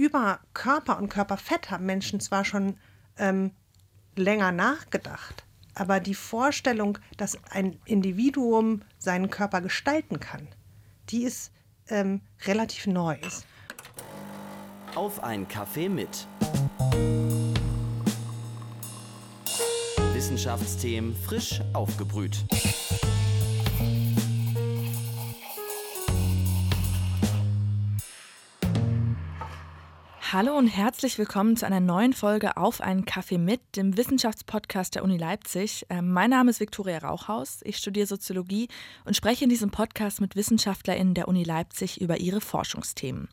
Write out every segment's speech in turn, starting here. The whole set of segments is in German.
über Körper und Körperfett haben Menschen zwar schon ähm, länger nachgedacht, aber die Vorstellung, dass ein Individuum seinen Körper gestalten kann, die ist ähm, relativ neu. Auf ein Kaffee mit. Wissenschaftsthemen frisch aufgebrüht. Hallo und herzlich willkommen zu einer neuen Folge Auf einen Kaffee mit, dem Wissenschaftspodcast der Uni Leipzig. Ähm, mein Name ist Viktoria Rauchhaus. Ich studiere Soziologie und spreche in diesem Podcast mit WissenschaftlerInnen der Uni Leipzig über ihre Forschungsthemen.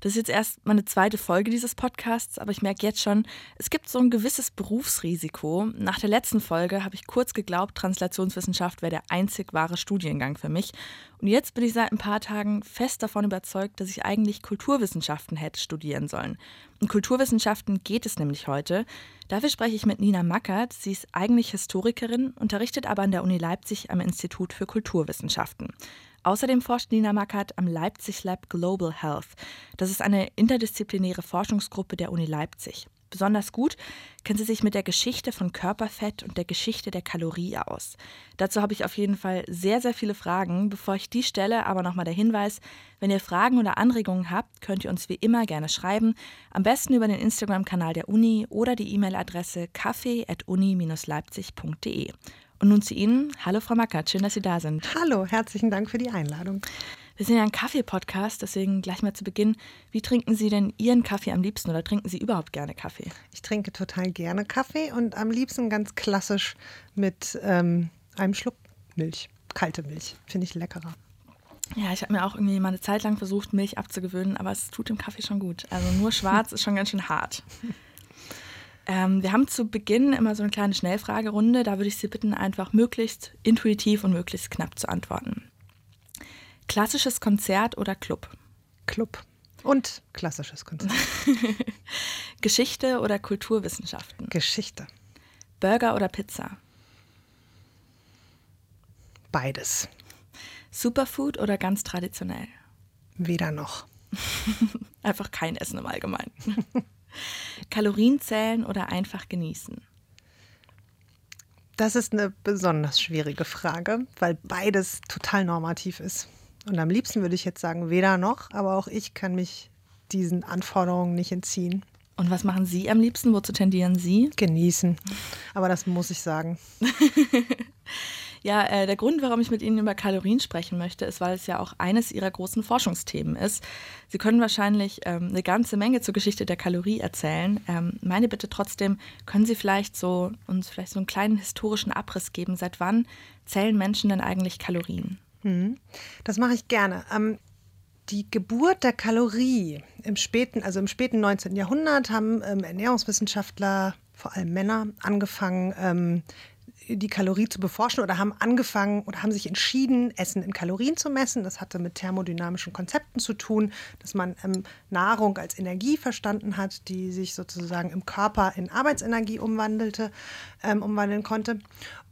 Das ist jetzt erst meine zweite Folge dieses Podcasts, aber ich merke jetzt schon, es gibt so ein gewisses Berufsrisiko. Nach der letzten Folge habe ich kurz geglaubt, Translationswissenschaft wäre der einzig wahre Studiengang für mich. Und jetzt bin ich seit ein paar Tagen fest davon überzeugt, dass ich eigentlich Kulturwissenschaften hätte studieren sollen. In Kulturwissenschaften geht es nämlich heute. Dafür spreche ich mit Nina Mackert. Sie ist eigentlich Historikerin, unterrichtet aber an der Uni Leipzig am Institut für Kulturwissenschaften. Außerdem forscht Nina Mackert am Leipzig Lab Global Health. Das ist eine interdisziplinäre Forschungsgruppe der Uni Leipzig. Besonders gut kennt sie sich mit der Geschichte von Körperfett und der Geschichte der Kalorie aus. Dazu habe ich auf jeden Fall sehr, sehr viele Fragen. Bevor ich die stelle, aber nochmal der Hinweis, wenn ihr Fragen oder Anregungen habt, könnt ihr uns wie immer gerne schreiben. Am besten über den Instagram-Kanal der Uni oder die E-Mail-Adresse kaffee.uni-leipzig.de. Und nun zu Ihnen. Hallo Frau Mackert, schön, dass Sie da sind. Hallo, herzlichen Dank für die Einladung. Wir sind ja ein Kaffee-Podcast, deswegen gleich mal zu Beginn. Wie trinken Sie denn Ihren Kaffee am liebsten oder trinken Sie überhaupt gerne Kaffee? Ich trinke total gerne Kaffee und am liebsten ganz klassisch mit ähm, einem Schluck Milch. Kalte Milch. Finde ich leckerer. Ja, ich habe mir auch irgendwie mal eine Zeit lang versucht, Milch abzugewöhnen, aber es tut dem Kaffee schon gut. Also nur schwarz ist schon ganz schön hart. Ähm, wir haben zu Beginn immer so eine kleine Schnellfragerunde. Da würde ich Sie bitten, einfach möglichst intuitiv und möglichst knapp zu antworten. Klassisches Konzert oder Club? Club. Und klassisches Konzert. Geschichte oder Kulturwissenschaften? Geschichte. Burger oder Pizza? Beides. Superfood oder ganz traditionell? Weder noch. Einfach kein Essen im Allgemeinen. Kalorien zählen oder einfach genießen? Das ist eine besonders schwierige Frage, weil beides total normativ ist. Und am liebsten würde ich jetzt sagen, weder noch, aber auch ich kann mich diesen Anforderungen nicht entziehen. Und was machen Sie am liebsten? Wozu tendieren Sie? Genießen. Aber das muss ich sagen. Ja, äh, der Grund, warum ich mit Ihnen über Kalorien sprechen möchte, ist, weil es ja auch eines Ihrer großen Forschungsthemen ist. Sie können wahrscheinlich ähm, eine ganze Menge zur Geschichte der Kalorie erzählen. Ähm, meine Bitte trotzdem, können Sie vielleicht so uns vielleicht so einen kleinen historischen Abriss geben? Seit wann zählen Menschen denn eigentlich Kalorien? Mhm. Das mache ich gerne. Ähm, die Geburt der Kalorie im späten, also im späten 19. Jahrhundert haben ähm, Ernährungswissenschaftler, vor allem Männer, angefangen, ähm, die Kalorie zu beforschen oder haben angefangen oder haben sich entschieden, Essen in Kalorien zu messen. Das hatte mit thermodynamischen Konzepten zu tun, dass man ähm, Nahrung als Energie verstanden hat, die sich sozusagen im Körper in Arbeitsenergie umwandelte, ähm, umwandeln konnte.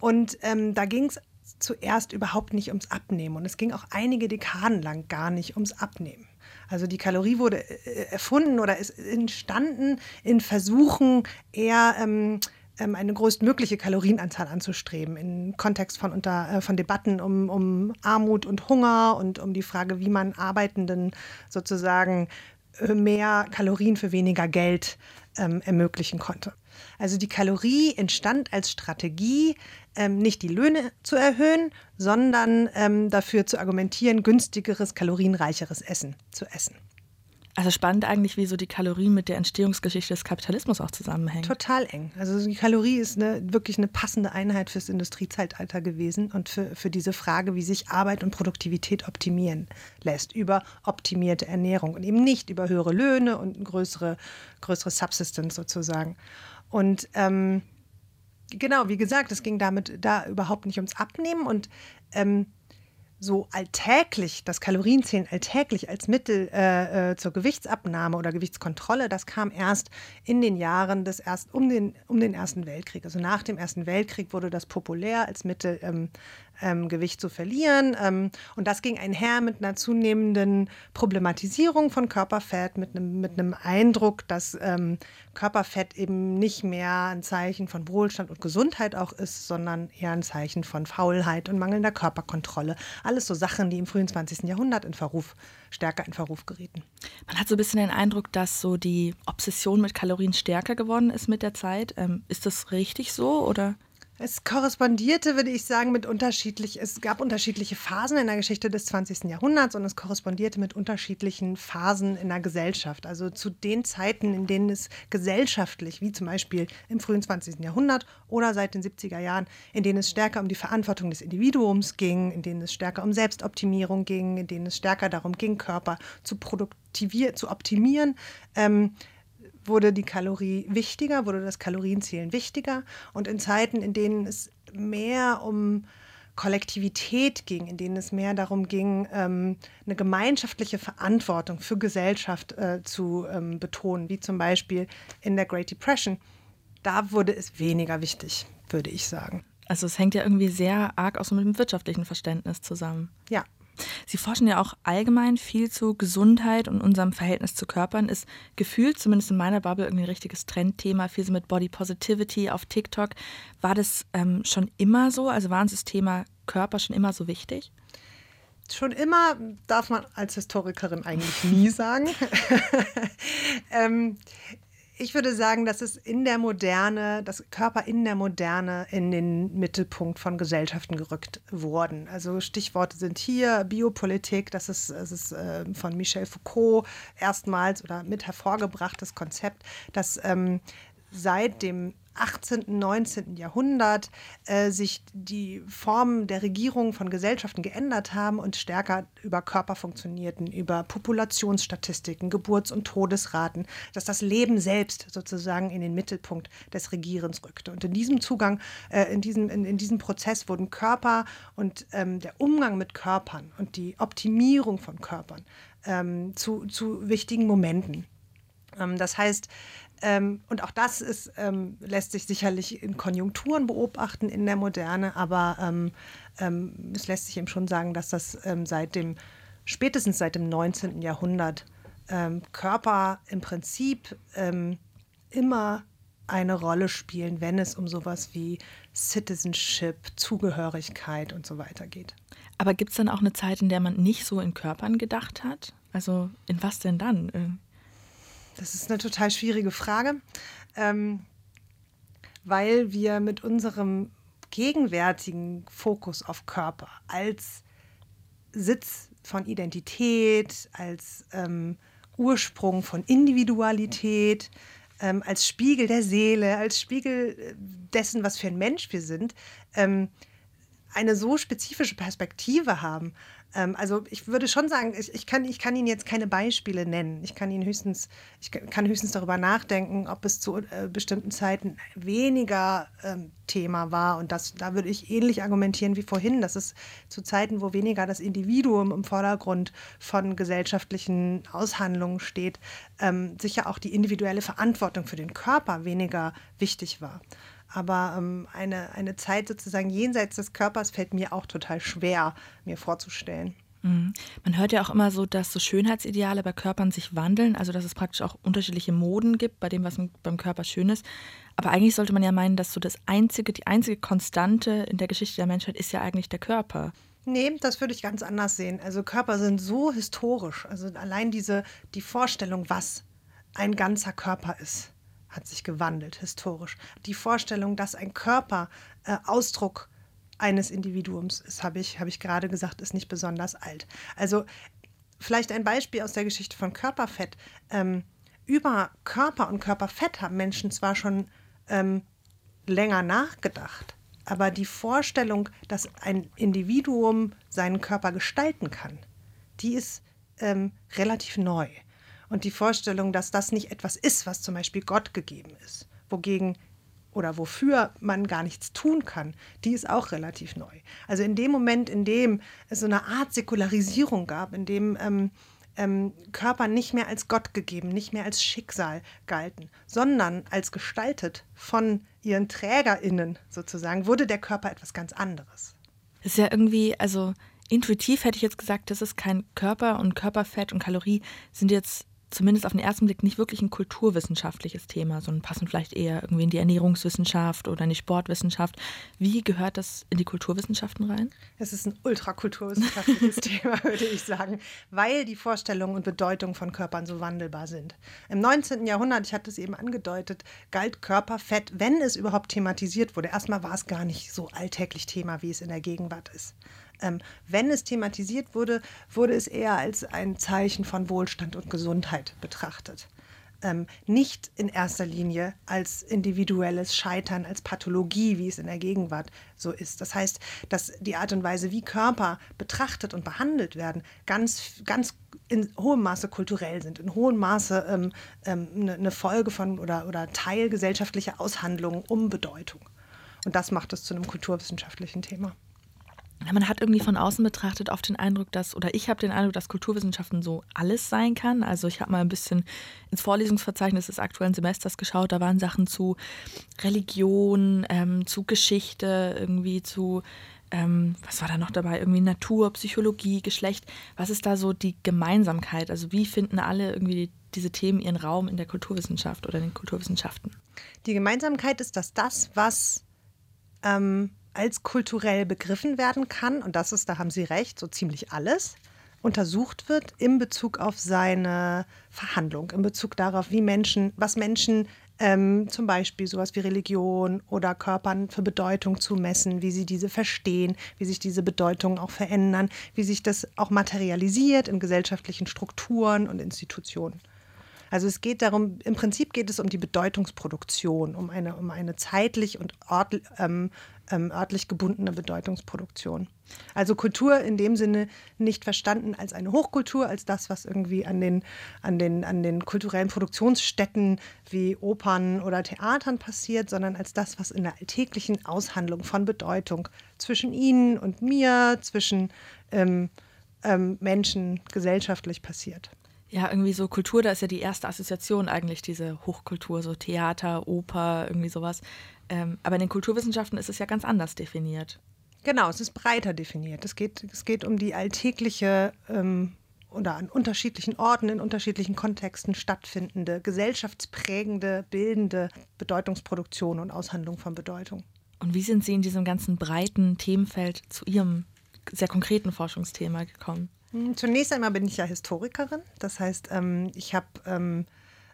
Und ähm, da ging es zuerst überhaupt nicht ums Abnehmen und es ging auch einige Dekaden lang gar nicht ums Abnehmen. Also die Kalorie wurde äh, erfunden oder ist entstanden in Versuchen eher ähm, ähm, eine größtmögliche Kalorienanzahl anzustreben im Kontext von, unter, äh, von Debatten um, um Armut und Hunger und um die Frage, wie man Arbeitenden sozusagen äh, mehr Kalorien für weniger Geld ähm, ermöglichen konnte. Also die Kalorie entstand als Strategie, ähm, nicht die Löhne zu erhöhen, sondern ähm, dafür zu argumentieren, günstigeres, kalorienreicheres Essen zu essen. Also spannend eigentlich, wie so die Kalorie mit der Entstehungsgeschichte des Kapitalismus auch zusammenhängt. Total eng. Also die Kalorie ist eine, wirklich eine passende Einheit fürs Industriezeitalter gewesen und für, für diese Frage, wie sich Arbeit und Produktivität optimieren lässt über optimierte Ernährung und eben nicht über höhere Löhne und größere, größere Subsistence sozusagen. Und ähm, genau, wie gesagt, es ging damit da überhaupt nicht ums Abnehmen und ähm, so alltäglich, das Kalorienzählen alltäglich als Mittel äh, äh, zur Gewichtsabnahme oder Gewichtskontrolle, das kam erst in den Jahren des erst, um, den, um den Ersten Weltkrieg. Also nach dem Ersten Weltkrieg wurde das populär als Mittel ähm, ähm, Gewicht zu verlieren. Ähm, und das ging einher mit einer zunehmenden Problematisierung von Körperfett, mit einem, mit einem Eindruck, dass ähm, Körperfett eben nicht mehr ein Zeichen von Wohlstand und Gesundheit auch ist, sondern eher ein Zeichen von Faulheit und mangelnder Körperkontrolle. Alles so Sachen, die im frühen 20. Jahrhundert in Verruf, stärker in Verruf gerieten. Man hat so ein bisschen den Eindruck, dass so die Obsession mit Kalorien stärker geworden ist mit der Zeit. Ähm, ist das richtig so oder? Es korrespondierte, würde ich sagen, mit unterschiedlich, es gab unterschiedliche Phasen in der Geschichte des 20. Jahrhunderts und es korrespondierte mit unterschiedlichen Phasen in der Gesellschaft. Also zu den Zeiten, in denen es gesellschaftlich, wie zum Beispiel im frühen 20. Jahrhundert oder seit den 70er Jahren, in denen es stärker um die Verantwortung des Individuums ging, in denen es stärker um Selbstoptimierung ging, in denen es stärker darum ging, Körper zu produktivieren, zu optimieren, ähm, wurde die Kalorie wichtiger, wurde das Kalorienzählen wichtiger. Und in Zeiten, in denen es mehr um Kollektivität ging, in denen es mehr darum ging, ähm, eine gemeinschaftliche Verantwortung für Gesellschaft äh, zu ähm, betonen, wie zum Beispiel in der Great Depression, da wurde es weniger wichtig, würde ich sagen. Also es hängt ja irgendwie sehr arg auch so mit dem wirtschaftlichen Verständnis zusammen. Ja, Sie forschen ja auch allgemein viel zu Gesundheit und unserem Verhältnis zu Körpern. Ist gefühlt, zumindest in meiner Bubble, irgendwie ein richtiges Trendthema. Viel so mit Body Positivity auf TikTok. War das ähm, schon immer so? Also war uns das Thema Körper schon immer so wichtig? Schon immer darf man als Historikerin eigentlich nie sagen. ähm, ich würde sagen, dass es in der Moderne, dass Körper in der Moderne in den Mittelpunkt von Gesellschaften gerückt wurden. Also Stichworte sind hier Biopolitik, das ist, das ist äh, von Michel Foucault erstmals oder mit hervorgebrachtes Konzept, dass ähm, seit dem 18., 19. Jahrhundert äh, sich die Formen der Regierung von Gesellschaften geändert haben und stärker über Körper funktionierten, über Populationsstatistiken, Geburts- und Todesraten, dass das Leben selbst sozusagen in den Mittelpunkt des Regierens rückte. Und in diesem Zugang, äh, in, diesem, in, in, diesem Prozess wurden Körper und ähm, der Umgang mit Körpern und die Optimierung von Körpern ähm, zu, zu wichtigen Momenten. Ähm, das heißt, ähm, und auch das ist, ähm, lässt sich sicherlich in Konjunkturen beobachten in der Moderne, aber ähm, ähm es lässt sich eben schon sagen, dass das ähm, seit dem, spätestens seit dem 19. Jahrhundert ähm, Körper im Prinzip immer eine Rolle spielen, wenn es um sowas wie Citizenship, Zugehörigkeit und so weiter geht. Aber gibt es dann auch eine Zeit, in der man nicht so in Körpern gedacht hat? Also in was denn dann? Das ist eine total schwierige Frage, ähm, weil wir mit unserem gegenwärtigen Fokus auf Körper als Sitz von Identität, als ähm, Ursprung von Individualität, ähm, als Spiegel der Seele, als Spiegel äh, dessen, was für ein Mensch wir sind, ähm, eine so spezifische Perspektive haben, also ich würde schon sagen, ich, ich, kann, ich kann Ihnen jetzt keine Beispiele nennen. Ich kann Ihnen höchstens, ich kann höchstens darüber nachdenken, ob es zu äh, bestimmten Zeiten weniger ähm, Thema war. Und das, da würde ich ähnlich argumentieren wie vorhin, dass es zu Zeiten, wo weniger das Individuum im Vordergrund von gesellschaftlichen Aushandlungen steht, ähm, sicher auch die individuelle Verantwortung für den Körper weniger wichtig war. Aber ähm, eine, eine Zeit sozusagen jenseits des Körpers fällt mir auch total schwer, mir vorzustellen. Mhm. Man hört ja auch immer so, dass so Schönheitsideale bei Körpern sich wandeln, also dass es praktisch auch unterschiedliche Moden gibt, bei dem, was beim Körper schön ist. Aber eigentlich sollte man ja meinen, dass so das einzige, die einzige Konstante in der Geschichte der Menschheit ist ja eigentlich der Körper. Nee, das würde ich ganz anders sehen. Also Körper sind so historisch. Also allein diese, die Vorstellung, was ein ganzer Körper ist hat sich gewandelt, historisch. Die Vorstellung, dass ein Körper äh, Ausdruck eines Individuums ist, habe ich, hab ich gerade gesagt, ist nicht besonders alt. Also vielleicht ein Beispiel aus der Geschichte von Körperfett. Ähm, über Körper und Körperfett haben Menschen zwar schon ähm, länger nachgedacht, aber die Vorstellung, dass ein Individuum seinen Körper gestalten kann, die ist ähm, relativ neu. Und die Vorstellung, dass das nicht etwas ist, was zum Beispiel Gott gegeben ist, wogegen oder wofür man gar nichts tun kann, die ist auch relativ neu. Also in dem Moment, in dem es so eine Art Säkularisierung gab, in dem ähm, ähm, Körper nicht mehr als Gott gegeben, nicht mehr als Schicksal galten, sondern als gestaltet von ihren TrägerInnen sozusagen, wurde der Körper etwas ganz anderes. Das ist ja irgendwie, also intuitiv hätte ich jetzt gesagt, das ist kein Körper und Körperfett und Kalorie sind jetzt zumindest auf den ersten Blick nicht wirklich ein kulturwissenschaftliches Thema, sondern passen vielleicht eher irgendwie in die Ernährungswissenschaft oder in die Sportwissenschaft. Wie gehört das in die Kulturwissenschaften rein? Es ist ein ultrakulturwissenschaftliches Thema, würde ich sagen, weil die Vorstellungen und Bedeutung von Körpern so wandelbar sind. Im 19. Jahrhundert, ich hatte es eben angedeutet, galt Körperfett, wenn es überhaupt thematisiert wurde. Erstmal war es gar nicht so alltäglich Thema, wie es in der Gegenwart ist. Ähm, wenn es thematisiert wurde, wurde es eher als ein Zeichen von Wohlstand und Gesundheit betrachtet. Ähm, nicht in erster Linie als individuelles Scheitern, als Pathologie, wie es in der Gegenwart so ist. Das heißt, dass die Art und Weise, wie Körper betrachtet und behandelt werden, ganz, ganz in hohem Maße kulturell sind, in hohem Maße ähm, ähm, eine, eine Folge von oder, oder Teil gesellschaftlicher Aushandlungen um Bedeutung. Und das macht es zu einem kulturwissenschaftlichen Thema man hat irgendwie von außen betrachtet oft den Eindruck, dass, oder ich habe den Eindruck, dass Kulturwissenschaften so alles sein kann. Also ich habe mal ein bisschen ins Vorlesungsverzeichnis des aktuellen Semesters geschaut, da waren Sachen zu Religion, ähm, zu Geschichte, irgendwie zu, ähm, was war da noch dabei, irgendwie Natur, Psychologie, Geschlecht. Was ist da so die Gemeinsamkeit? Also wie finden alle irgendwie diese Themen ihren Raum in der Kulturwissenschaft oder in den Kulturwissenschaften? Die Gemeinsamkeit ist, dass das, was ähm als kulturell begriffen werden kann, und das ist, da haben Sie recht, so ziemlich alles, untersucht wird in Bezug auf seine Verhandlung, in Bezug darauf, wie Menschen, was Menschen ähm, zum Beispiel sowas wie Religion oder Körpern für Bedeutung zumessen, wie sie diese verstehen, wie sich diese Bedeutungen auch verändern, wie sich das auch materialisiert in gesellschaftlichen Strukturen und Institutionen. Also es geht darum, im Prinzip geht es um die Bedeutungsproduktion, um eine, um eine zeitlich und ort, ähm, ähm, örtlich gebundene Bedeutungsproduktion. Also Kultur in dem Sinne nicht verstanden als eine Hochkultur, als das, was irgendwie an den, an den, an den kulturellen Produktionsstätten wie Opern oder Theatern passiert, sondern als das, was in der alltäglichen Aushandlung von Bedeutung zwischen Ihnen und mir, zwischen ähm, ähm, Menschen gesellschaftlich passiert. Ja, irgendwie so Kultur, da ist ja die erste Assoziation eigentlich diese Hochkultur, so Theater, Oper, irgendwie sowas. Ähm, aber in den Kulturwissenschaften ist es ja ganz anders definiert. Genau, es ist breiter definiert. Es geht, es geht um die alltägliche ähm, oder an unterschiedlichen Orten, in unterschiedlichen Kontexten stattfindende, gesellschaftsprägende, bildende Bedeutungsproduktion und Aushandlung von Bedeutung. Und wie sind Sie in diesem ganzen breiten Themenfeld zu Ihrem sehr konkreten Forschungsthema gekommen? Hm, zunächst einmal bin ich ja Historikerin. Das heißt, ähm, ich habe ähm,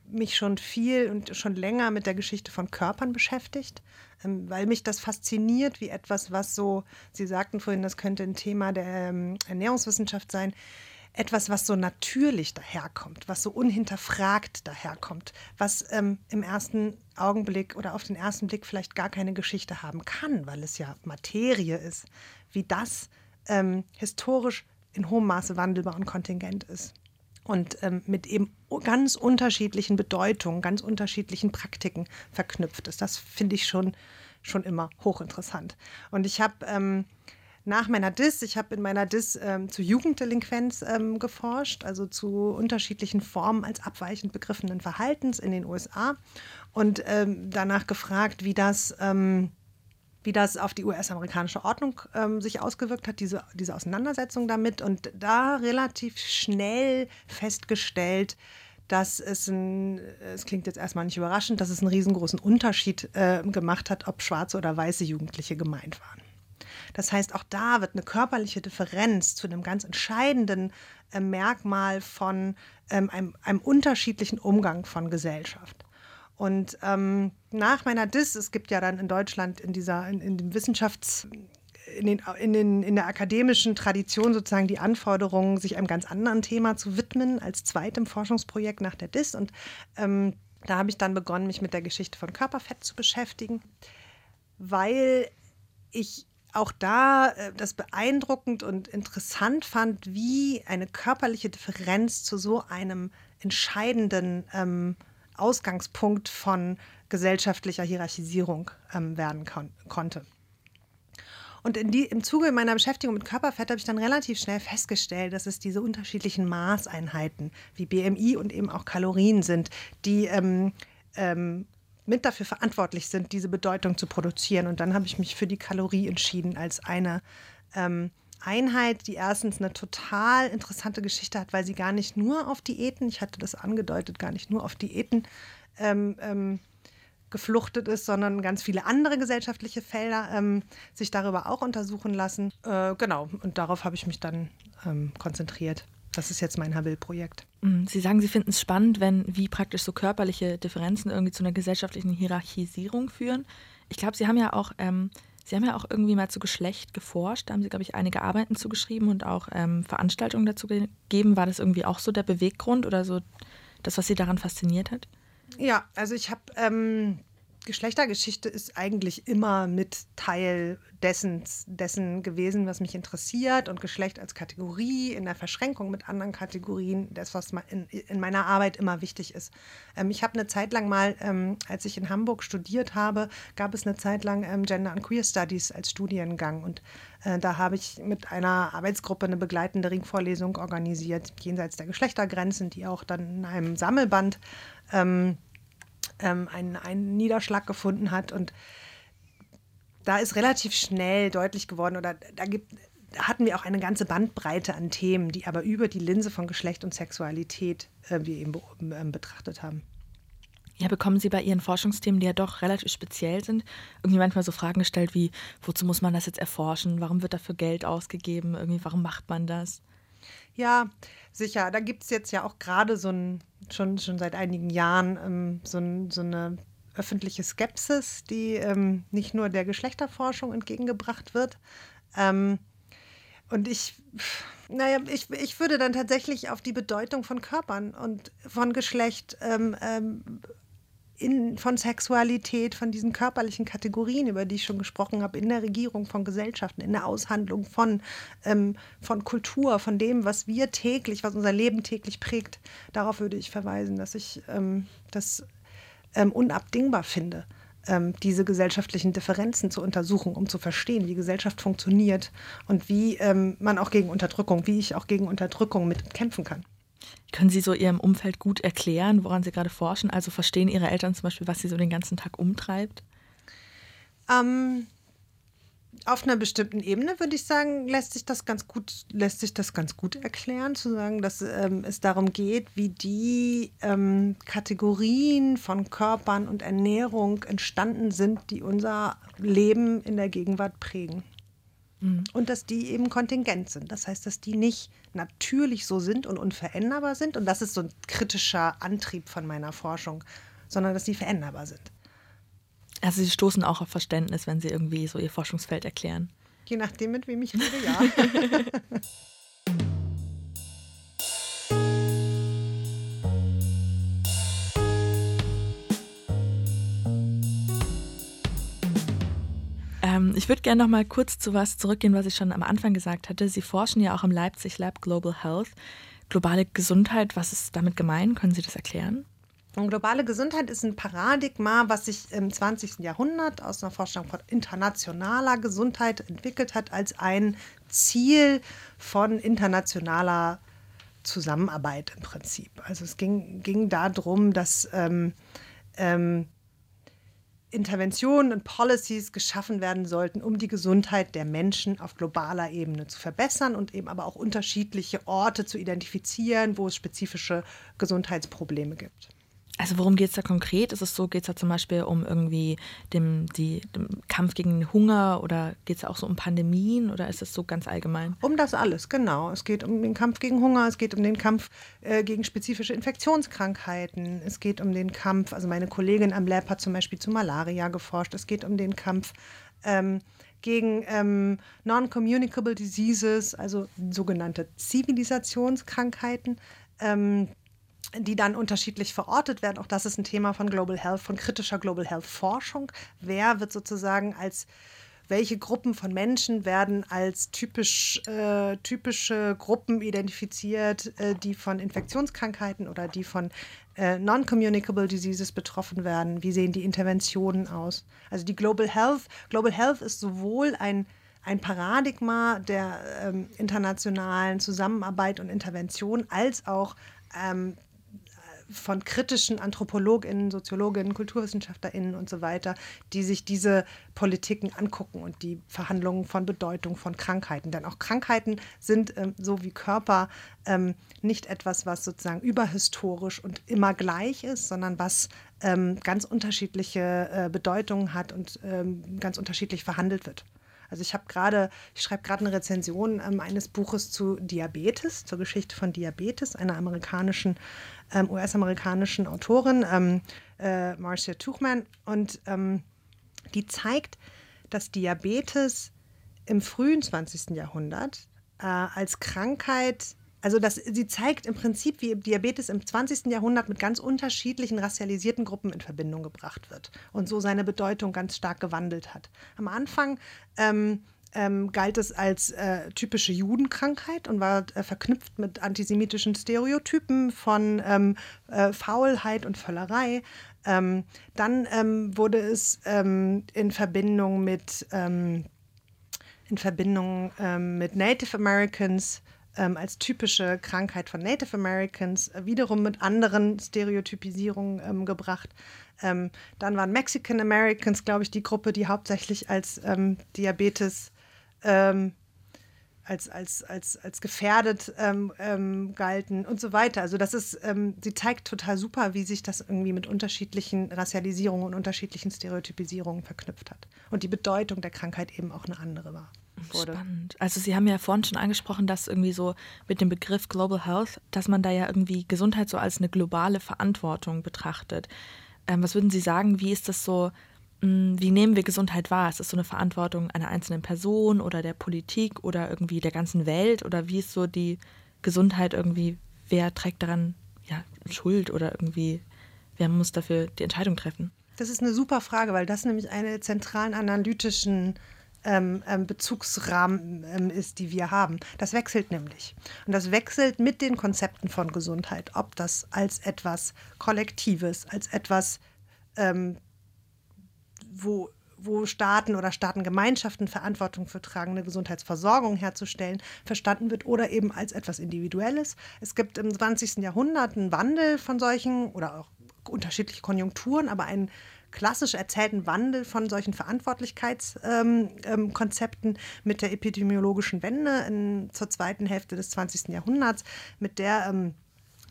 mich schon viel und schon länger mit der Geschichte von Körpern beschäftigt, ähm, weil mich das fasziniert, wie etwas, was so, Sie sagten vorhin, das könnte ein Thema der Ernährungswissenschaft sein, etwas, was so natürlich daherkommt, was so unhinterfragt daherkommt, was ähm, im ersten Augenblick oder auf den ersten Blick vielleicht gar keine Geschichte haben kann, weil es ja Materie ist, wie das ähm, historisch in hohem Maße wandelbar und kontingent ist und ähm, mit eben ganz unterschiedlichen Bedeutungen, ganz unterschiedlichen Praktiken verknüpft ist. Das finde ich schon, schon immer hochinteressant. Und ich habe ähm, nach meiner DIS, ich habe in meiner DIS ähm, zu Jugenddelinquenz ähm, geforscht, also zu unterschiedlichen Formen als abweichend begriffenen Verhaltens in den USA und ähm, danach gefragt, wie das ähm, wie das auf die US-amerikanische Ordnung ähm, sich ausgewirkt hat, diese, diese Auseinandersetzung damit. Und da relativ schnell festgestellt, dass es ein, es klingt jetzt erstmal nicht überraschend, dass es einen riesengroßen Unterschied äh, gemacht hat, ob schwarze oder weiße Jugendliche gemeint waren. Das heißt, auch da wird eine körperliche Differenz zu einem ganz entscheidenden äh, Merkmal von ähm, einem, einem unterschiedlichen Umgang von Gesellschaft. Und ähm, nach meiner Dis, es gibt ja dann in Deutschland in dieser, in, in dem Wissenschafts- in, den, in, den, in der akademischen Tradition sozusagen die Anforderung, sich einem ganz anderen Thema zu widmen, als zweitem Forschungsprojekt nach der DIS. Und ähm, da habe ich dann begonnen, mich mit der Geschichte von Körperfett zu beschäftigen, weil ich auch da äh, das beeindruckend und interessant fand, wie eine körperliche Differenz zu so einem entscheidenden ähm, Ausgangspunkt von gesellschaftlicher Hierarchisierung ähm, werden kon konnte. Und die, im Zuge meiner Beschäftigung mit Körperfett habe ich dann relativ schnell festgestellt, dass es diese unterschiedlichen Maßeinheiten wie BMI und eben auch Kalorien sind, die ähm, ähm, mit dafür verantwortlich sind, diese Bedeutung zu produzieren. Und dann habe ich mich für die Kalorie entschieden als eine ähm, Einheit, die erstens eine total interessante Geschichte hat, weil sie gar nicht nur auf Diäten, ich hatte das angedeutet, gar nicht nur auf Diäten ähm, ähm, gefluchtet ist, sondern ganz viele andere gesellschaftliche Felder ähm, sich darüber auch untersuchen lassen. Äh, genau, und darauf habe ich mich dann ähm, konzentriert. Das ist jetzt mein Habil-Projekt. Mhm. Sie sagen, Sie finden es spannend, wenn wie praktisch so körperliche Differenzen irgendwie zu einer gesellschaftlichen Hierarchisierung führen. Ich glaube, Sie haben ja auch ähm, Sie haben ja auch irgendwie mal zu Geschlecht geforscht. Da haben Sie, glaube ich, einige Arbeiten zugeschrieben und auch ähm, Veranstaltungen dazu gegeben. War das irgendwie auch so der Beweggrund oder so das, was Sie daran fasziniert hat? Ja, also ich habe ähm, Geschlechtergeschichte ist eigentlich immer mit Teil dessen, dessen gewesen, was mich interessiert und Geschlecht als Kategorie in der Verschränkung mit anderen Kategorien, das, was in, in meiner Arbeit immer wichtig ist. Ähm, ich habe eine Zeit lang mal, ähm, als ich in Hamburg studiert habe, gab es eine Zeit lang ähm, Gender and Queer Studies als Studiengang und äh, da habe ich mit einer Arbeitsgruppe eine begleitende Ringvorlesung organisiert, jenseits der Geschlechtergrenzen, die auch dann in einem Sammelband ähm, ähm, einen, einen Niederschlag gefunden hat. Und da ist relativ schnell deutlich geworden, oder da gibt, hatten wir auch eine ganze Bandbreite an Themen, die aber über die Linse von Geschlecht und Sexualität äh, wir eben äh, betrachtet haben. Ja, bekommen Sie bei Ihren Forschungsthemen, die ja doch relativ speziell sind, irgendwie manchmal so Fragen gestellt wie, wozu muss man das jetzt erforschen? Warum wird dafür Geld ausgegeben? Irgendwie, warum macht man das? Ja, sicher. Da gibt es jetzt ja auch gerade so ein, schon, schon seit einigen Jahren ähm, so, ein, so eine öffentliche Skepsis, die ähm, nicht nur der Geschlechterforschung entgegengebracht wird. Ähm, und ich, naja, ich, ich würde dann tatsächlich auf die Bedeutung von Körpern und von Geschlecht ähm, ähm, in, von Sexualität, von diesen körperlichen Kategorien, über die ich schon gesprochen habe, in der Regierung von Gesellschaften, in der Aushandlung von, ähm, von Kultur, von dem, was wir täglich, was unser Leben täglich prägt. Darauf würde ich verweisen, dass ich ähm, das ähm, unabdingbar finde, ähm, diese gesellschaftlichen Differenzen zu untersuchen, um zu verstehen, wie Gesellschaft funktioniert und wie ähm, man auch gegen Unterdrückung, wie ich auch gegen Unterdrückung mitkämpfen kann. Können Sie so Ihrem Umfeld gut erklären, woran Sie gerade forschen? Also verstehen Ihre Eltern zum Beispiel, was Sie so den ganzen Tag umtreibt? Ähm, auf einer bestimmten Ebene würde ich sagen, lässt sich das ganz gut, lässt sich das ganz gut erklären, zu sagen, dass ähm, es darum geht, wie die ähm, Kategorien von Körpern und Ernährung entstanden sind, die unser Leben in der Gegenwart prägen. Mhm. Und dass die eben kontingent sind. Das heißt, dass die nicht natürlich so sind und unveränderbar sind. Und das ist so ein kritischer Antrieb von meiner Forschung, sondern dass die veränderbar sind. Also Sie stoßen auch auf Verständnis, wenn Sie irgendwie so Ihr Forschungsfeld erklären. Je nachdem, mit wem ich rede, ja. ich würde gerne noch mal kurz zu was zurückgehen, was ich schon am Anfang gesagt hatte. Sie forschen ja auch im Leipzig Lab Global Health. Globale Gesundheit, was ist damit gemeint? Können Sie das erklären? Globale Gesundheit ist ein Paradigma, was sich im 20. Jahrhundert aus einer Forschung von internationaler Gesundheit entwickelt hat, als ein Ziel von internationaler Zusammenarbeit im Prinzip. Also es ging, ging darum, dass ähm, ähm, Interventionen und Policies geschaffen werden sollten, um die Gesundheit der Menschen auf globaler Ebene zu verbessern und eben aber auch unterschiedliche Orte zu identifizieren, wo es spezifische Gesundheitsprobleme gibt. Also worum geht es da konkret? Ist es so, geht es da zum Beispiel um irgendwie dem, die, dem Kampf gegen Hunger oder geht es auch so um Pandemien oder ist es so ganz allgemein? Um das alles, genau. Es geht um den Kampf gegen Hunger, es geht um den Kampf äh, gegen spezifische Infektionskrankheiten, es geht um den Kampf, also meine Kollegin am Lab hat zum Beispiel zu Malaria geforscht, es geht um den Kampf ähm, gegen ähm, Non-Communicable Diseases, also sogenannte Zivilisationskrankheiten. Ähm, die dann unterschiedlich verortet werden. Auch das ist ein Thema von Global Health, von kritischer Global Health Forschung. Wer wird sozusagen als welche Gruppen von Menschen werden als typisch, äh, typische Gruppen identifiziert, äh, die von Infektionskrankheiten oder die von äh, Non-Communicable Diseases betroffen werden? Wie sehen die Interventionen aus? Also die Global Health, Global Health ist sowohl ein, ein Paradigma der ähm, internationalen Zusammenarbeit und Intervention als auch ähm, von kritischen AnthropologInnen, SoziologInnen, KulturwissenschaftlerInnen und so weiter, die sich diese Politiken angucken und die Verhandlungen von Bedeutung von Krankheiten. Denn auch Krankheiten sind ähm, so wie Körper ähm, nicht etwas, was sozusagen überhistorisch und immer gleich ist, sondern was ähm, ganz unterschiedliche äh, Bedeutungen hat und ähm, ganz unterschiedlich verhandelt wird. Also ich habe gerade, ich schreibe gerade eine Rezension ähm, eines Buches zu Diabetes, zur Geschichte von Diabetes, einer amerikanischen, ähm, US-amerikanischen Autorin, ähm, äh, Marcia Tuchman. Und ähm, die zeigt, dass Diabetes im frühen 20. Jahrhundert äh, als Krankheit also das, sie zeigt im Prinzip, wie Diabetes im 20. Jahrhundert mit ganz unterschiedlichen racialisierten Gruppen in Verbindung gebracht wird und so seine Bedeutung ganz stark gewandelt hat. Am Anfang ähm, ähm, galt es als äh, typische Judenkrankheit und war äh, verknüpft mit antisemitischen Stereotypen von ähm, äh, Faulheit und Völlerei. Ähm, dann ähm, wurde es ähm, in Verbindung mit ähm, in Verbindung mit Native Americans als typische Krankheit von Native Americans äh, wiederum mit anderen Stereotypisierungen gebracht. Ähm, dann waren Mexican Americans, glaube ich, die Gruppe, die hauptsächlich als ähm, Diabetes ähm, als, als, als, als gefährdet ähm, ähm, galten und so weiter. Also das ist, ähm, sie zeigt total super, wie sich das irgendwie mit unterschiedlichen Racialisierungen und unterschiedlichen Stereotypisierungen verknüpft hat. Und die Bedeutung der Krankheit eben auch eine andere war wurde. Spannend. Also Sie haben ja vorhin schon angesprochen, dass irgendwie so mit dem Begriff Global Health, dass man da ja irgendwie Gesundheit so als eine globale Verantwortung betrachtet. Ähm, was würden Sie sagen, wie ist das so, wie nehmen wir Gesundheit wahr? Ist das so eine Verantwortung einer einzelnen Person oder der Politik oder irgendwie der ganzen Welt? Oder wie ist so die Gesundheit irgendwie, wer trägt daran ja, Schuld oder irgendwie, wer muss dafür die Entscheidung treffen? Das ist eine super Frage, weil das nämlich eine zentralen analytischen ähm, ähm, Bezugsrahmen ähm, ist, die wir haben. Das wechselt nämlich. Und das wechselt mit den Konzepten von Gesundheit, ob das als etwas Kollektives, als etwas, ähm, wo wo Staaten oder Staatengemeinschaften Verantwortung für tragen, eine Gesundheitsversorgung herzustellen, verstanden wird oder eben als etwas Individuelles. Es gibt im 20. Jahrhundert einen Wandel von solchen oder auch unterschiedliche Konjunkturen, aber einen klassisch erzählten Wandel von solchen Verantwortlichkeitskonzepten ähm, ähm, mit der epidemiologischen Wende in, zur zweiten Hälfte des 20. Jahrhunderts, mit der ähm,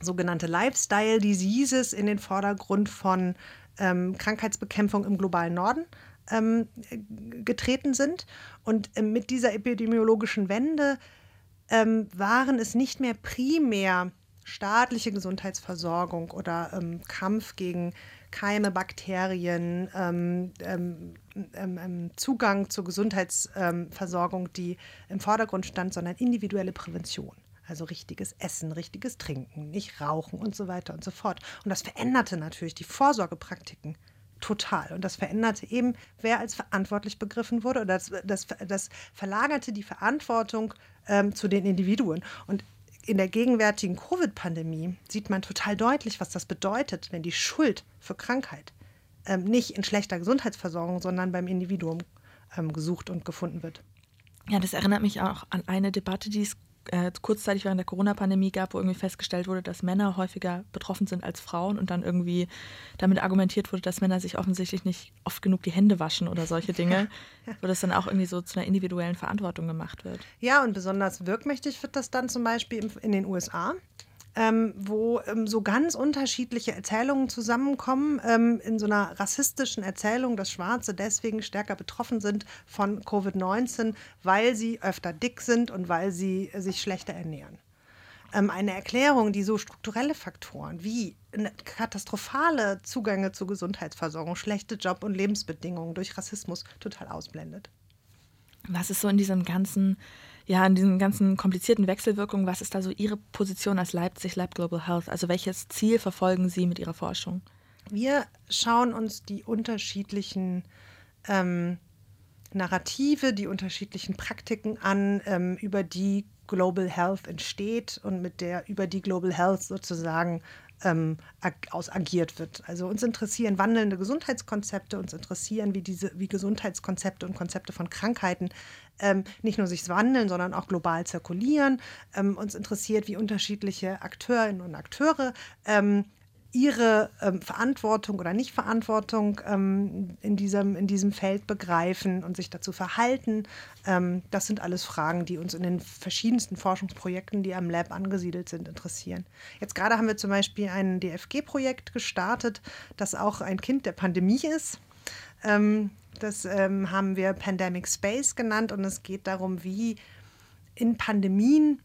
sogenannte Lifestyle Diseases in den Vordergrund von ähm, Krankheitsbekämpfung im globalen Norden ähm, getreten sind. Und ähm, mit dieser epidemiologischen Wende waren es nicht mehr primär staatliche Gesundheitsversorgung oder Kampf gegen Keime, Bakterien, ähm, ähm, ähm, ähm Zugang zur Gesundheitsversorgung, die im Vordergrund stand, sondern individuelle Prävention. Also richtiges Essen, richtiges Trinken, nicht rauchen und so weiter und so fort. Und das veränderte natürlich die Vorsorgepraktiken total. Und das veränderte eben, wer als verantwortlich begriffen wurde. Oder das, das, das verlagerte die Verantwortung ähm, zu den Individuen. Und in der gegenwärtigen Covid-Pandemie sieht man total deutlich, was das bedeutet, wenn die Schuld für Krankheit ähm, nicht in schlechter Gesundheitsversorgung, sondern beim Individuum ähm, gesucht und gefunden wird. Ja, das erinnert mich auch an eine Debatte, die es äh, kurzzeitig während der Corona-Pandemie gab, wo irgendwie festgestellt wurde, dass Männer häufiger betroffen sind als Frauen und dann irgendwie damit argumentiert wurde, dass Männer sich offensichtlich nicht oft genug die Hände waschen oder solche Dinge, ja. wo das dann auch irgendwie so zu einer individuellen Verantwortung gemacht wird. Ja, und besonders wirkmächtig wird das dann zum Beispiel in den USA ähm, wo ähm, so ganz unterschiedliche Erzählungen zusammenkommen ähm, in so einer rassistischen Erzählung, dass Schwarze deswegen stärker betroffen sind von Covid-19, weil sie öfter dick sind und weil sie sich schlechter ernähren. Ähm, eine Erklärung, die so strukturelle Faktoren wie katastrophale Zugänge zur Gesundheitsversorgung, schlechte Job- und Lebensbedingungen durch Rassismus total ausblendet. Was ist so in diesem ganzen ja, in diesen ganzen komplizierten Wechselwirkungen, was ist da so Ihre Position als Leipzig Lab Global Health? Also welches Ziel verfolgen Sie mit Ihrer Forschung? Wir schauen uns die unterschiedlichen ähm, Narrative, die unterschiedlichen Praktiken an, ähm, über die Global Health entsteht und mit der über die Global Health sozusagen ähm, aus agiert wird. Also uns interessieren wandelnde Gesundheitskonzepte, uns interessieren, wie diese, wie Gesundheitskonzepte und Konzepte von Krankheiten ähm, nicht nur sich wandeln, sondern auch global zirkulieren. Ähm, uns interessiert, wie unterschiedliche Akteurinnen und Akteure ähm, ihre ähm, Verantwortung oder Nichtverantwortung ähm, in, diesem, in diesem Feld begreifen und sich dazu verhalten. Ähm, das sind alles Fragen, die uns in den verschiedensten Forschungsprojekten, die am Lab angesiedelt sind, interessieren. Jetzt gerade haben wir zum Beispiel ein DFG-Projekt gestartet, das auch ein Kind der Pandemie ist. Ähm, das ähm, haben wir Pandemic Space genannt und es geht darum, wie in Pandemien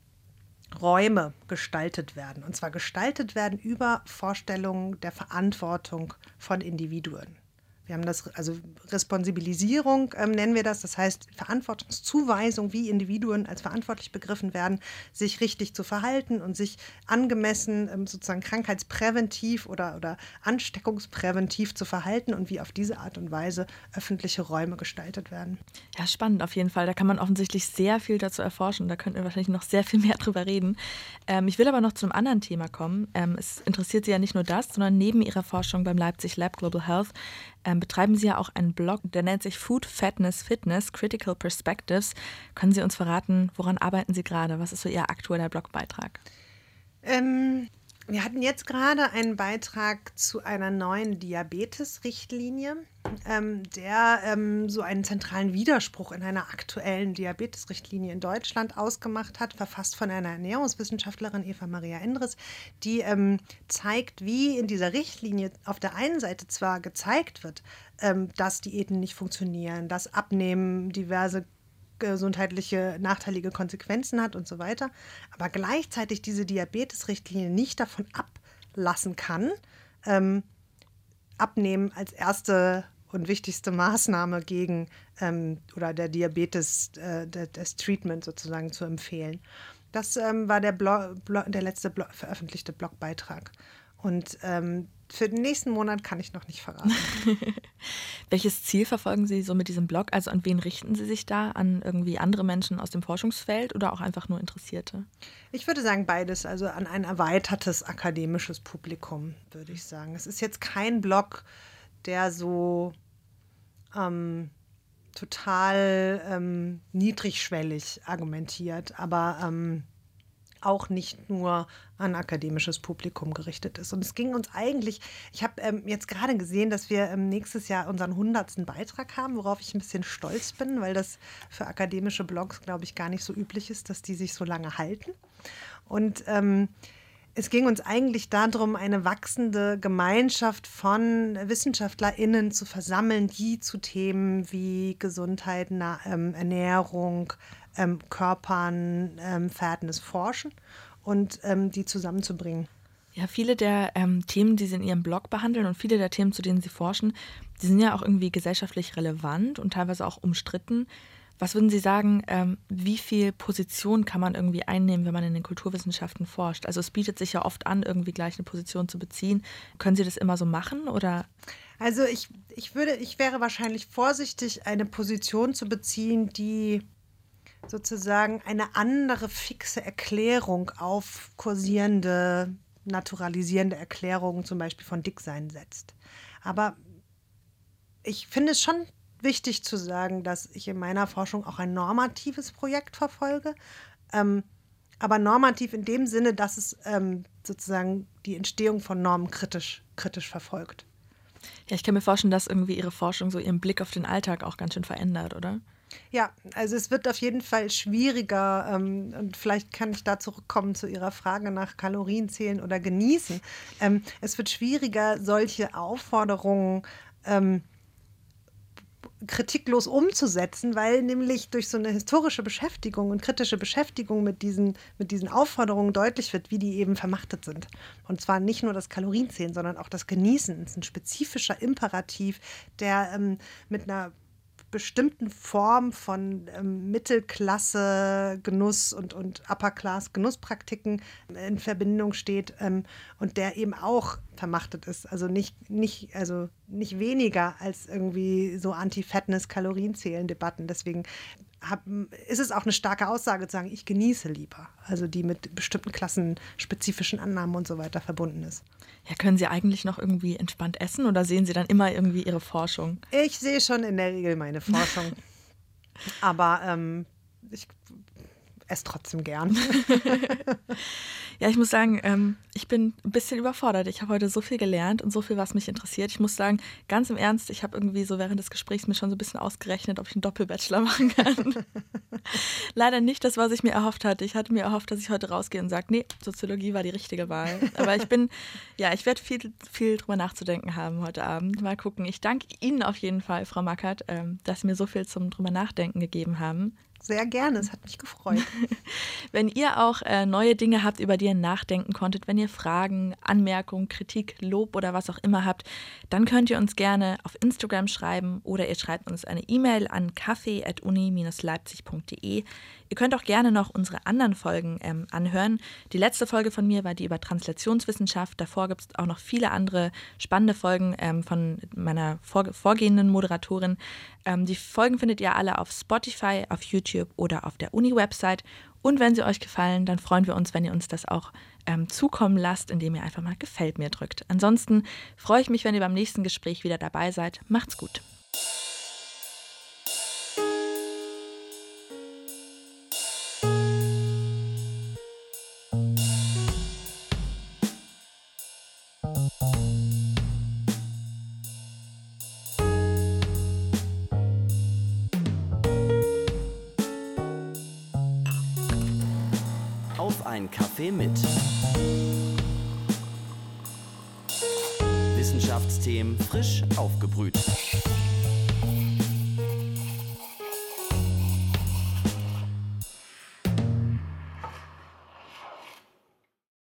Räume gestaltet werden. Und zwar gestaltet werden über Vorstellungen der Verantwortung von Individuen. Wir haben das, also Responsibilisierung ähm, nennen wir das, das heißt Verantwortungszuweisung, wie Individuen als verantwortlich begriffen werden, sich richtig zu verhalten und sich angemessen ähm, sozusagen krankheitspräventiv oder, oder ansteckungspräventiv zu verhalten und wie auf diese Art und Weise öffentliche Räume gestaltet werden. Ja, spannend auf jeden Fall. Da kann man offensichtlich sehr viel dazu erforschen. Da könnten wir wahrscheinlich noch sehr viel mehr drüber reden. Ähm, ich will aber noch zu einem anderen Thema kommen. Ähm, es interessiert Sie ja nicht nur das, sondern neben Ihrer Forschung beim Leipzig Lab Global Health ähm, betreiben Sie ja auch einen Blog, der nennt sich Food, Fatness, Fitness, Critical Perspectives. Können Sie uns verraten, woran arbeiten Sie gerade? Was ist so Ihr aktueller Blogbeitrag? Ähm, wir hatten jetzt gerade einen Beitrag zu einer neuen Diabetes-Richtlinie, ähm, der ähm, so einen zentralen Widerspruch in einer aktuellen Diabetes-Richtlinie in Deutschland ausgemacht hat, verfasst von einer Ernährungswissenschaftlerin Eva Maria Endres, die ähm, zeigt, wie in dieser Richtlinie auf der einen Seite zwar gezeigt wird, ähm, dass Diäten nicht funktionieren, dass Abnehmen diverse gesundheitliche nachteilige Konsequenzen hat und so weiter, aber gleichzeitig diese Diabetes-Richtlinie nicht davon ablassen kann, ähm, abnehmen als erste und wichtigste Maßnahme gegen ähm, oder der Diabetes, äh, des Treatment sozusagen zu empfehlen. Das ähm, war der, Blo Blo der letzte Blo veröffentlichte Blogbeitrag. Und ähm, für den nächsten Monat kann ich noch nicht verraten. Welches Ziel verfolgen Sie so mit diesem Blog? Also an wen richten Sie sich da? An irgendwie andere Menschen aus dem Forschungsfeld oder auch einfach nur Interessierte? Ich würde sagen beides, also an ein erweitertes akademisches Publikum, würde ich sagen. Es ist jetzt kein Blog, der so ähm, total ähm, niedrigschwellig argumentiert, aber ähm, auch nicht nur an akademisches Publikum gerichtet ist. Und es ging uns eigentlich, ich habe ähm, jetzt gerade gesehen, dass wir ähm, nächstes Jahr unseren hundertsten Beitrag haben, worauf ich ein bisschen stolz bin, weil das für akademische Blogs, glaube ich, gar nicht so üblich ist, dass die sich so lange halten. Und ähm, es ging uns eigentlich darum, eine wachsende Gemeinschaft von WissenschaftlerInnen zu versammeln, die zu Themen wie Gesundheit, ähm, Ernährung, ähm, Körpern, ähm, Verhältnis forschen und ähm, die zusammenzubringen. Ja, viele der ähm, Themen, die Sie in Ihrem Blog behandeln und viele der Themen, zu denen Sie forschen, die sind ja auch irgendwie gesellschaftlich relevant und teilweise auch umstritten. Was würden Sie sagen, ähm, wie viel Position kann man irgendwie einnehmen, wenn man in den Kulturwissenschaften forscht? Also es bietet sich ja oft an, irgendwie gleich eine Position zu beziehen. Können Sie das immer so machen oder? Also ich, ich würde, ich wäre wahrscheinlich vorsichtig, eine Position zu beziehen, die sozusagen eine andere fixe Erklärung auf kursierende, naturalisierende Erklärungen, zum Beispiel von Dicksein setzt. Aber ich finde es schon wichtig zu sagen, dass ich in meiner Forschung auch ein normatives Projekt verfolge. Ähm, aber normativ in dem Sinne, dass es ähm, sozusagen die Entstehung von Normen kritisch, kritisch verfolgt. Ja, ich kann mir vorstellen, dass irgendwie Ihre Forschung so Ihren Blick auf den Alltag auch ganz schön verändert, oder? Ja, also es wird auf jeden Fall schwieriger ähm, und vielleicht kann ich da zurückkommen zu Ihrer Frage nach Kalorienzählen oder genießen. Ähm, es wird schwieriger, solche Aufforderungen ähm, kritiklos umzusetzen, weil nämlich durch so eine historische Beschäftigung und kritische Beschäftigung mit diesen, mit diesen Aufforderungen deutlich wird, wie die eben vermachtet sind. Und zwar nicht nur das Kalorienzählen, sondern auch das Genießen. Es ist ein spezifischer Imperativ, der ähm, mit einer bestimmten Form von ähm, Mittelklasse Genuss und, und Upper Class Genusspraktiken in Verbindung steht ähm, und der eben auch vermachtet ist. Also nicht, nicht, also nicht weniger als irgendwie so Anti-Fatness-Kalorienzählen-Debatten. Deswegen hab, ist es auch eine starke Aussage zu sagen, ich genieße lieber. Also die mit bestimmten klassenspezifischen Annahmen und so weiter verbunden ist. Ja, können Sie eigentlich noch irgendwie entspannt essen oder sehen Sie dann immer irgendwie Ihre Forschung? Ich sehe schon in der Regel meine Forschung. Aber ähm, ich, esse trotzdem gern. ja, ich muss sagen, ähm, ich bin ein bisschen überfordert. Ich habe heute so viel gelernt und so viel, was mich interessiert. Ich muss sagen, ganz im Ernst, ich habe irgendwie so während des Gesprächs mir schon so ein bisschen ausgerechnet, ob ich einen Doppelbachelor machen kann. Leider nicht das, was ich mir erhofft hatte. Ich hatte mir erhofft, dass ich heute rausgehe und sage, nee, Soziologie war die richtige Wahl. Aber ich bin, ja, ich werde viel, viel drüber nachzudenken haben heute Abend. Mal gucken. Ich danke Ihnen auf jeden Fall, Frau Mackert, ähm, dass Sie mir so viel zum drüber nachdenken gegeben haben. Sehr gerne, es hat mich gefreut. wenn ihr auch äh, neue Dinge habt, über die ihr nachdenken konntet, wenn ihr Fragen, Anmerkungen, Kritik, Lob oder was auch immer habt, dann könnt ihr uns gerne auf Instagram schreiben oder ihr schreibt uns eine E-Mail an kaffee.uni-leipzig.de. Ihr könnt auch gerne noch unsere anderen Folgen ähm, anhören. Die letzte Folge von mir war die über Translationswissenschaft. Davor gibt es auch noch viele andere spannende Folgen ähm, von meiner vor vorgehenden Moderatorin. Ähm, die Folgen findet ihr alle auf Spotify, auf YouTube oder auf der Uni-Website. Und wenn sie euch gefallen, dann freuen wir uns, wenn ihr uns das auch ähm, zukommen lasst, indem ihr einfach mal Gefällt mir drückt. Ansonsten freue ich mich, wenn ihr beim nächsten Gespräch wieder dabei seid. Macht's gut.